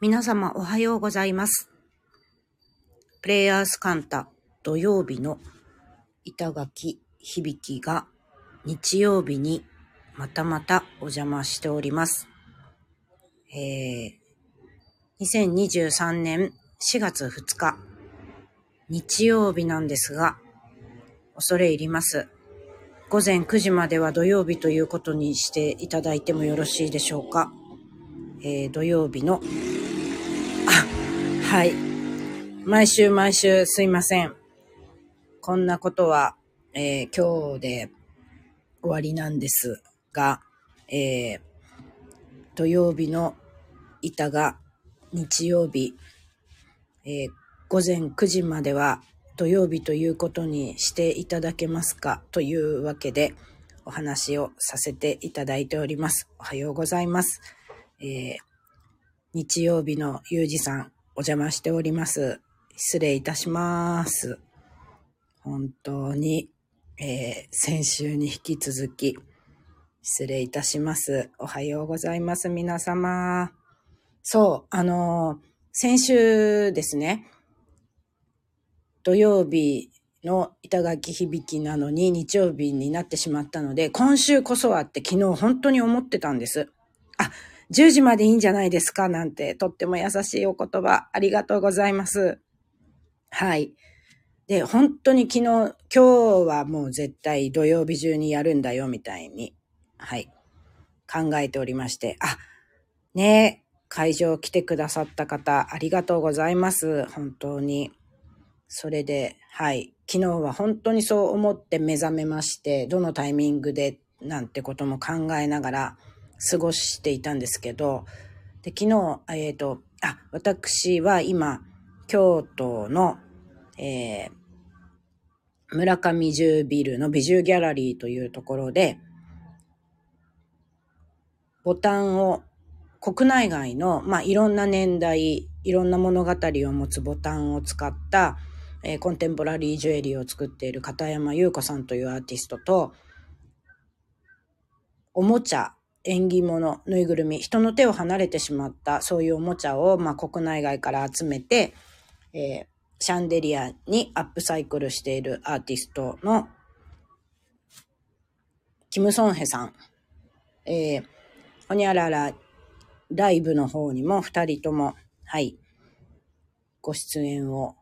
皆様おはようございます。プレイヤースカンタ土曜日の板垣響が日曜日にまたまたお邪魔しております。えー、2023年4月2日日曜日なんですが恐れ入ります。午前9時までは土曜日ということにしていただいてもよろしいでしょうか。えー土曜日のはい。毎週毎週すいません。こんなことは、えー今日で終わりなんですが、えー土曜日の板が日曜日、えー午前9時までは土曜日ということにしていただけますかというわけでお話をさせていただいております。おはようございます。えー日曜日のゆうじさん、お邪魔しております。失礼いたします。本当に、えー先週に引き続き、失礼いたします。おはようございます、皆様。そう、あのー先週ですね、土曜日の板垣響きなのに日曜日になってしまったので、今週こそはって昨日本当に思ってたんです。あ、10時までいいんじゃないですかなんて、とっても優しいお言葉、ありがとうございます。はい。で、本当に昨日、今日はもう絶対土曜日中にやるんだよ、みたいに、はい、考えておりまして、あ、ねえ、会場来てくださった方、ありがとうございます。本当に。それで、はい。昨日は本当にそう思って目覚めまして、どのタイミングでなんてことも考えながら過ごしていたんですけど、で昨日、えっ、と、あ、私は今、京都の、えー村上十ビルの美獣ギャラリーというところで、ボタンを国内外の、まあ、いろんな年代、いろんな物語を持つボタンを使った、えーコンテンポラリージュエリーを作っている片山優子さんというアーティストと、おもちゃ、縁起物、ぬいぐるみ、人の手を離れてしまった、そういうおもちゃを、まあ、国内外から集めて、えーシャンデリアにアップサイクルしているアーティストの、キム・ソンヘさん、えー、ほにゃららライブの方にも二人とも、はい、ご出演を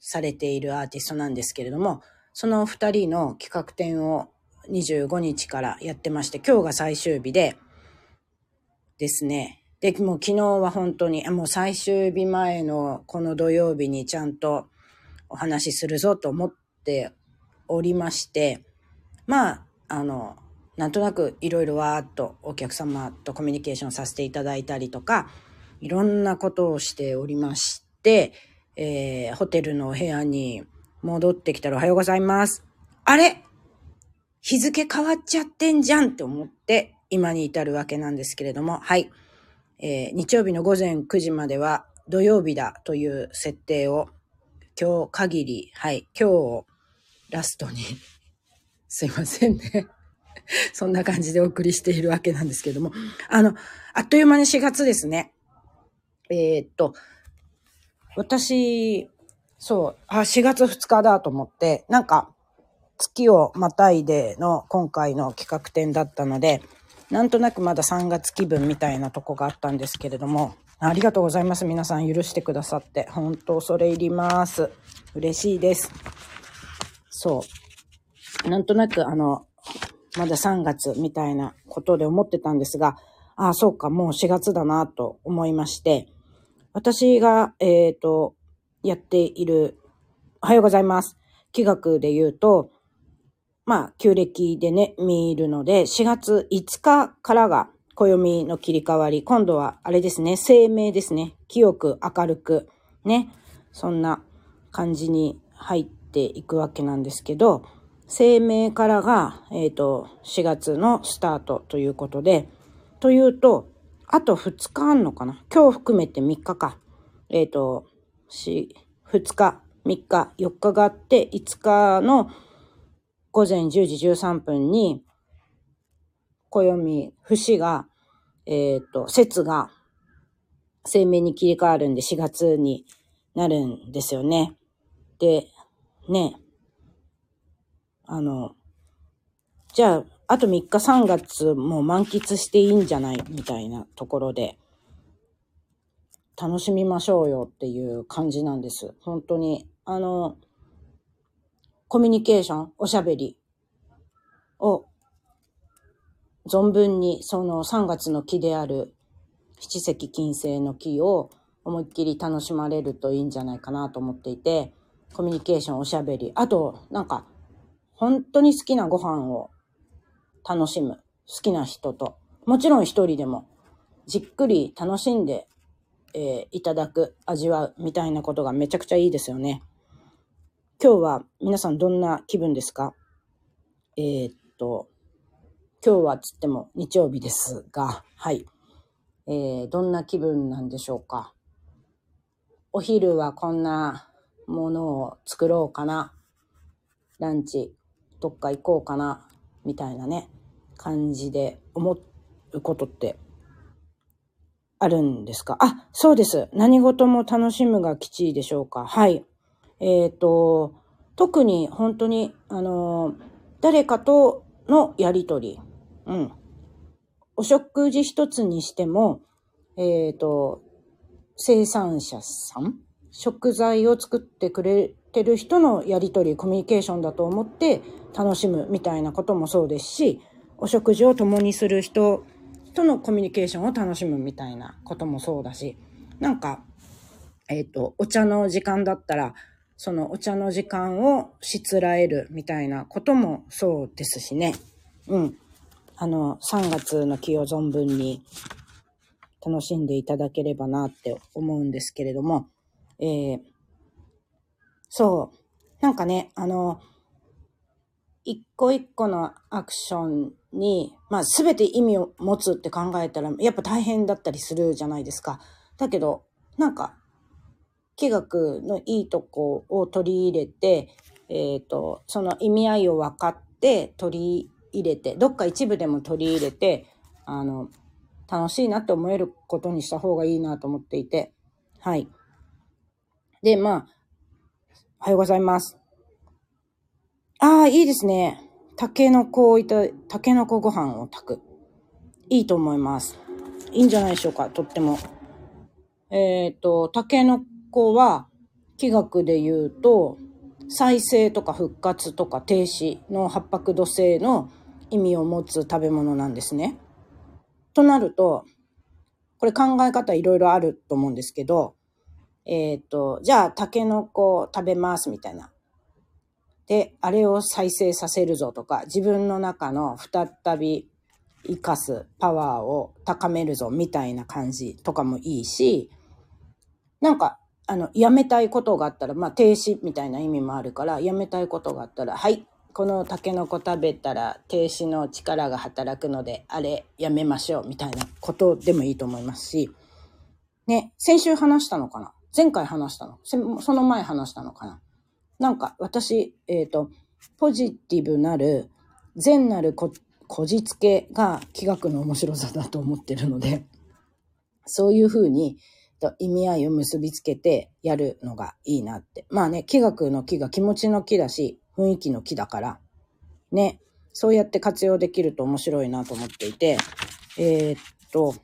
されているアーティストなんですけれども、その二人の企画展を25日からやってまして、今日が最終日で、ですね。で、もう昨日は本当に、もう最終日前のこの土曜日にちゃんとお話しするぞと思っておりまして、まあ、あの、なんとなくいろいろわーっとお客様とコミュニケーションさせていただいたりとか、いろんなことをしておりまして、えーホテルのお部屋に戻ってきたらおはようございます。あれ日付変わっちゃってんじゃんって思って今に至るわけなんですけれども、はい。えー日曜日の午前9時までは土曜日だという設定を今日限り、はい、今日をラストに、すいませんね。そんな感じでお送りしているわけなんですけれども、あの、あっという間に4月ですね。えーっと、私、そう、あ、4月2日だと思って、なんか、月をまたいでの今回の企画展だったので、なんとなくまだ3月気分みたいなとこがあったんですけれども、ありがとうございます。皆さん許してくださって。本当恐れ入ります。嬉しいです。そう。なんとなくあの、まだ3月みたいなことで思ってたんですが、ああ、そうか、もう4月だなと思いまして、私が、えっ、と、やっている、おはようございます。企画で言うと、まあ、旧暦でね、見るので、4月5日からが暦の切り替わり、今度はあれですね、生命ですね。清く明るく、ね、そんな感じに入っていくわけなんですけど、生命からが、えっ、と、4月のスタートということで、というと、あと2日あんのかな？今日含めて3日か。えっ、と、し、2日、3日、4日があって、5日の午前10時13分に、暦、節が、えっ、と、節が、声明に切り替わるんで4月になるんですよね。で、ね、あの、じゃあ、あと3日3月も満喫していいんじゃない？みたいなところで、楽しみましょうよっていう感じなんです。本当に。あの、コミュニケーション、おしゃべりを存分にその3月の木である七石金星の木を思いっきり楽しまれるといいんじゃないかなと思っていて、コミュニケーション、おしゃべり、あと、なんか、本当に好きなご飯を楽しむ。好きな人と。もちろん一人でも、じっくり楽しんで、えー、いただく、味わう、みたいなことがめちゃくちゃいいですよね。今日は皆さんどんな気分ですか？えー、っと、今日はつっても日曜日ですが、はい。えー、どんな気分なんでしょうか？お昼はこんなものを作ろうかな？ランチ、どっか行こうかな？みたいなね、感じで思うことってあるんですか？あ、そうです。何事も楽しむが吉でしょうか？はい。えっ、ー、と、特に本当に、あの、誰かとのやりとり、うん。お食事一つにしても、えっ、ー、と、生産者さん食材を作ってくれてる人のやりとり、コミュニケーションだと思って楽しむみたいなこともそうですし、お食事を共にする人とのコミュニケーションを楽しむみたいなこともそうだし、なんか、えっ、ー、と、お茶の時間だったら、そのお茶の時間をしつらえるみたいなこともそうですしね。うん。あの、3月の気を存分に楽しんでいただければなって思うんですけれども、えー、そう。なんかね、あの、一個一個のアクションに、まあ全て意味を持つって考えたら、やっぱ大変だったりするじゃないですか。だけど、なんか気学のいいとこを取り入れて、えっ、ー、と、その意味合いを分かって取り入れて、どっか一部でも取り入れて、あの、楽しいなって思えることにした方がいいなと思っていて、はい。で、まあ、おはようございます。ああ、いいですね。タケノコをいた、タケノコご飯を炊く。いいと思います。いいんじゃないでしょうか、とっても。えっ、ー、と、タケノこは、気学で言うと、再生とか復活とか停止の八白土星の意味を持つ食べ物なんですね。となると、これ考え方いろいろあると思うんですけど、えっ、ー、と、じゃあ、タケノコ食べますみたいな。で、あれを再生させるぞとか、自分の中の再び生かすパワーを高めるぞみたいな感じとかもいいし、なんかあの、やめたいことがあったら、まあ、停止みたいな意味もあるから、やめたいことがあったら、はい、このタケノコ食べたら停止の力が働くので、あれやめましょうみたいなことでもいいと思いますし、ね、先週話したのかな？前回話したの？その前話したのかな？なんか私、えっ、ー、と、ポジティブなる、善なるこ、こじつけが気学の面白さだと思ってるので、そういうふうに、と意味合いを結びつけてやるのがいいなって。まあね、気学の木が気持ちの木だし、雰囲気の木だから、ね、そうやって活用できると面白いなと思っていて、えー、っと、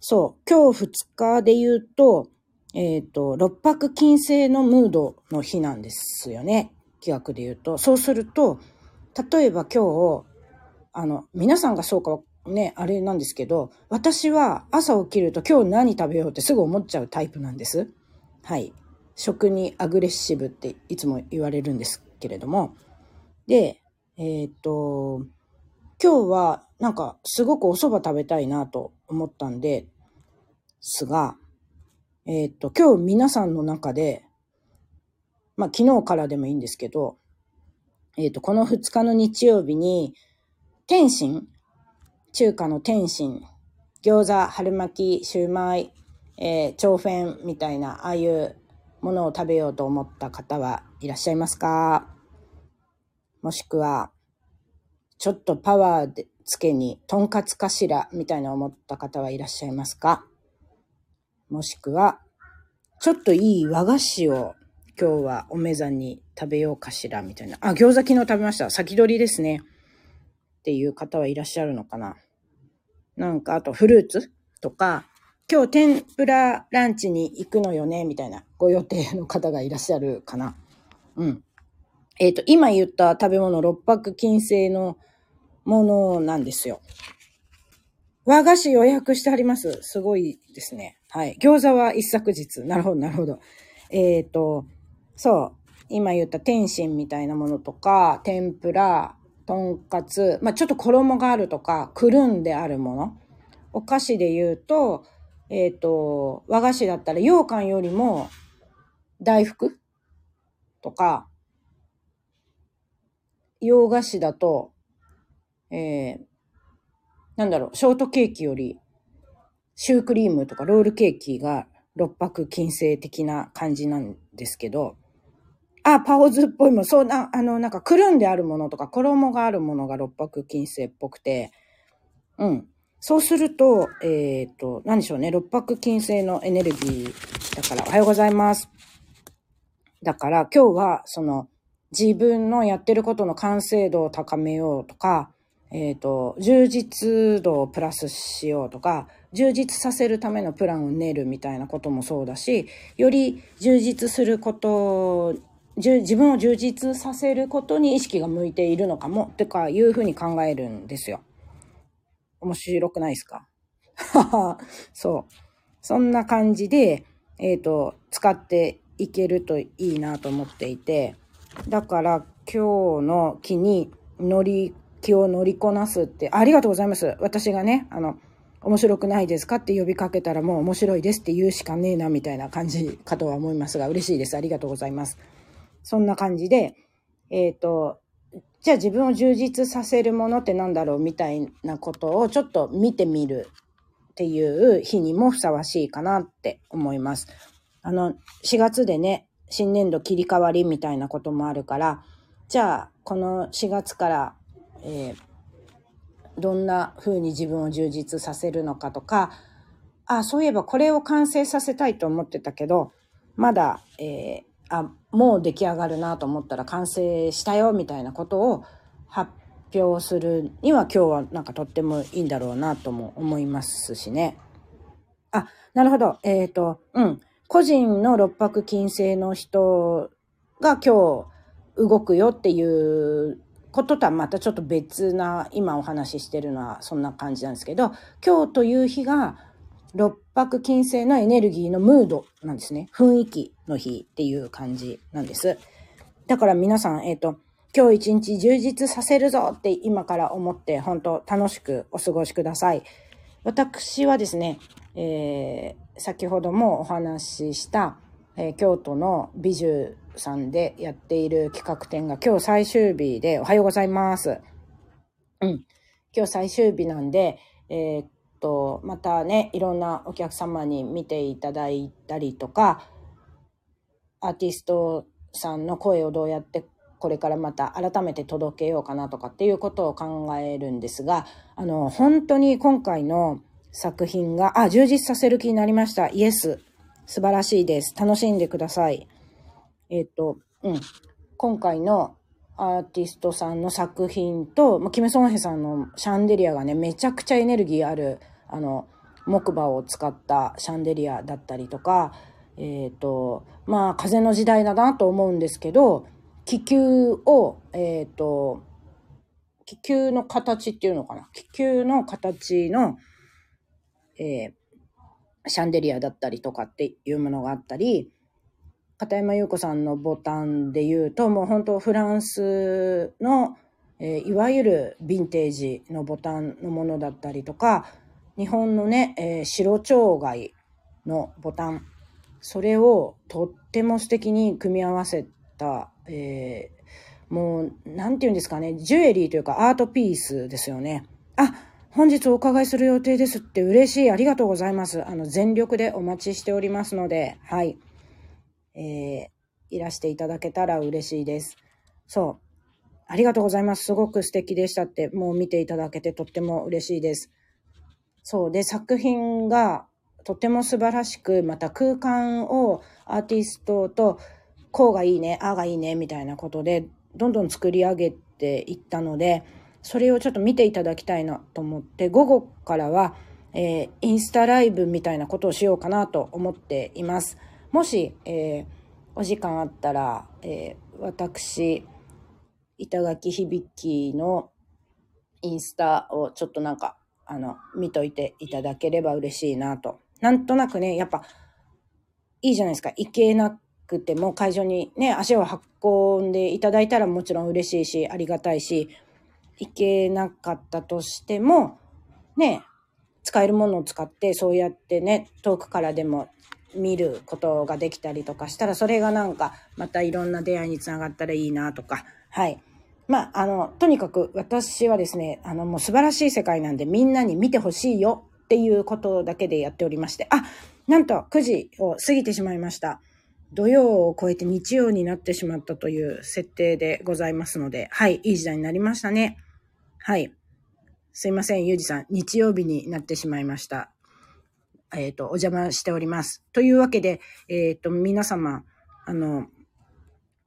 そう、今日2日で言うと、えー、っと、六白金星のムードの日なんですよね。気学で言うと。そうすると、例えば今日、あの、皆さんがそうかね、あれなんですけど、私は朝起きると今日何食べようってすぐ思っちゃうタイプなんです。はい。食にアグレッシブっていつも言われるんですけれども。で、えっ、と、今日はなんかすごくお蕎麦食べたいなと思ったんですが、えっ、と、今日皆さんの中で、まあ昨日からでもいいんですけど、えっ、と、この2日の日曜日に、天津中華の天津、餃子、春巻き、シューマイ、えー、長フェンみたいな、ああいうものを食べようと思った方はいらっしゃいますか？もしくは、ちょっとパワーでつけに、とんかつかしらみたいな思った方はいらっしゃいますか？もしくは、ちょっといい和菓子を今日はおめざに食べようかしら、みたいな。あ、餃子昨日食べました。先取りですね。っていう方はいらっしゃるのかな。なんか、あとフルーツとか、今日天ぷらランチに行くのよね、みたいなご予定の方がいらっしゃるかな。うん。えっ、ー、と、今言った食べ物、六白金星のものなんですよ。和菓子予約してあります。すごいですね。はい。餃子は一昨日。なるほど、なるほど。えっ、ー、と、そう。今言った天津みたいなものとか、天ぷら、とんかつ、まあ、ちょっと衣があるとか、くるんであるもの。お菓子で言うと、えっ、ー、と、和菓子だったら羊羹よりも大福とか、洋菓子だと、えー、なんだろう、ショートケーキより、シュークリームとかロールケーキが六白金星的な感じなんですけど、あ、パオズっぽいもん、そうな、あの、なんかくるんであるものとか衣があるものが六白金星っぽくて、うん。そうすると、えっ、ー、と、何でしょうね、六白金星のエネルギーだから、おはようございます。だから、今日は、その、自分のやってることの完成度を高めようとか、えっ、ー、と、充実度をプラスしようとか、充実させるためのプランを練るみたいなこともそうだし、より充実すること自分を充実させることに意識が向いているのかも、ってかいうふうに考えるんですよ。面白くないですか？そう。そんな感じで、えっ、ー、と、使っていけるといいなと思っていて、だから今日の気に乗り、気を乗りこなすって、ありがとうございます。私がね、あの、面白くないですか？って呼びかけたらもう面白いですって言うしかねえなみたいな感じかとは思いますが、嬉しいです。ありがとうございます。そんな感じで、えっ、ー、と、じゃあ自分を充実させるものってなんだろうみたいなことをちょっと見てみるっていう日にもふさわしいかなって思います。あの、4月でね、新年度切り替わりみたいなこともあるから、じゃあ、この4月から、えー、どんな風に自分を充実させるのかとか、あ、そういえばこれを完成させたいと思ってたけど、まだ、えー、あ、もう出来上がるなと思ったら完成したよみたいなことを発表するには今日はなんかとってもいいんだろうなとも思いますしね。あ、なるほど。えっ、ー、と、うん。個人の六白金星の人が今日動くよっていうこととはまたちょっと別な今お話ししてるのはそんな感じなんですけど、今日という日が六白金星のエネルギーのムードなんですね。雰囲気の日っていう感じなんです。だから皆さん、えっ、ー、と、今日一日充実させるぞって今から思って本当楽しくお過ごしください。私はですね、えー、先ほどもお話しした、えー、京都の美術さんでやっている企画展が今日最終日でおはようございます。うん。今日最終日なんで、えー、と、またね、いろんなお客様に見ていただいたりとか、アーティストさんの声をどうやってこれからまた改めて届けようかなとかっていうことを考えるんですが、あの、本当に今回の作品が、あ、充実させる気になりました。イエス。素晴らしいです。楽しんでください。えっ、と、うん。今回のアーティストさんの作品と、まキム・ソンヘさんのシャンデリアがね、めちゃくちゃエネルギーあるあの、木馬を使ったシャンデリアだったりとか、えっ、ー、と、まあ、風の時代だなと思うんですけど、気球を、え、ー、と、気球の形っていうのかな？気球の形の、えー、シャンデリアだったりとかっていうものがあったり、片山優子さんのボタンで言うと、もう本当フランスの、えー、いわゆるヴィンテージのボタンのものだったりとか、日本のね、えー、白蝶貝のボタン、それをとっても素敵に組み合わせた、えー、もう、なんて言うんですかね、ジュエリーというかアートピースですよね。あ、本日お伺いする予定ですって嬉しい。ありがとうございます。あの、全力でお待ちしておりますので、はい。えー、いらしていただけたら嬉しいです。そう。ありがとうございます。すごく素敵でしたって、もう見ていただけてとっても嬉しいです。そう。で、作品が、とても素晴らしく、また空間をアーティストと、こうがいいね、ああがいいね、みたいなことで、どんどん作り上げていったので、それをちょっと見ていただきたいなと思って、午後からは、えー、インスタライブみたいなことをしようかなと思っています。もし、えー、お時間あったら、えー、私、板垣響のインスタをちょっとなんか、あの、見といていただければ嬉しいなと。なんとなくね、やっぱ、いいじゃないですか。行けなくても会場にね、足を運んでいただいたらもちろん嬉しいし、ありがたいし、行けなかったとしても、ね、使えるものを使ってそうやってね、遠くからでも見ることができたりとかしたら、それがなんかまたいろんな出会いにつながったらいいなとか、はい。まあ、あの、とにかく私はですね、あの、もう素晴らしい世界なんでみんなに見てほしいよっていうことだけでやっておりまして、あ、なんと9時を過ぎてしまいました。土曜を超えて日曜になってしまったという設定でございますので、はい、いい時代になりましたね。はい。すいません、ゆうじさん。日曜日になってしまいました。えっ、ー、と、お邪魔しております。というわけで、えっ、ー、と、皆様、あの、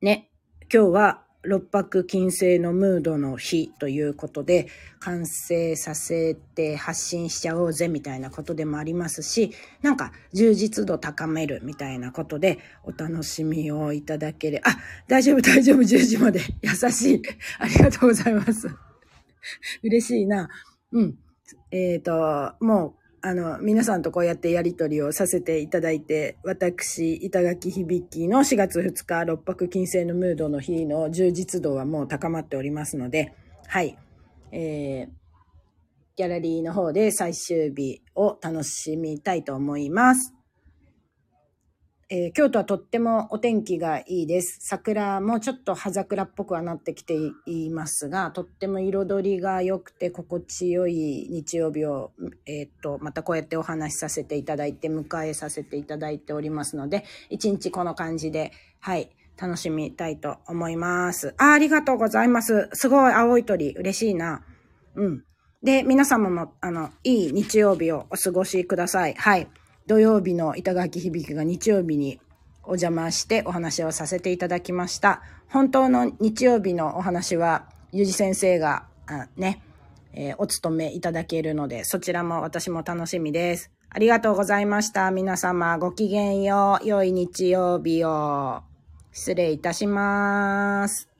ね、今日は六白金星のムードの日ということで、完成させて発信しちゃおうぜみたいなことでもありますし、なんか充実度高めるみたいなことでお楽しみをいただける。あ、大丈夫大丈夫、10時まで。優しい。ありがとうございます。嬉しいな。うん。えっ、ー、と、もうあの、皆さんとこうやってやりとりをさせていただいて、私、板垣響の4月2日、六白金星のムードの日の充実度はもう高まっておりますので、はい。えー、ギャラリーの方で最終日を楽しみたいと思います。えー、京都はとってもお天気がいいです。桜もちょっと葉桜っぽくはなってきていますが、とっても彩りが良くて心地よい日曜日を、えー、っと、またこうやってお話しさせていただいて、迎えさせていただいておりますので、一日この感じで、はい、楽しみたいと思います。あ、ありがとうございます。すごい青い鳥、嬉しいな。うん。で、皆様も、あの、いい日曜日をお過ごしください。はい。土曜日の板垣響が日曜日にお邪魔してお話をさせていただきました。本当の日曜日のお話は、ゆじ先生が、ね、えー、お務めいただけるので、そちらも私も楽しみです。ありがとうございました。皆様ごきげんよう。良い日曜日を。失礼いたします。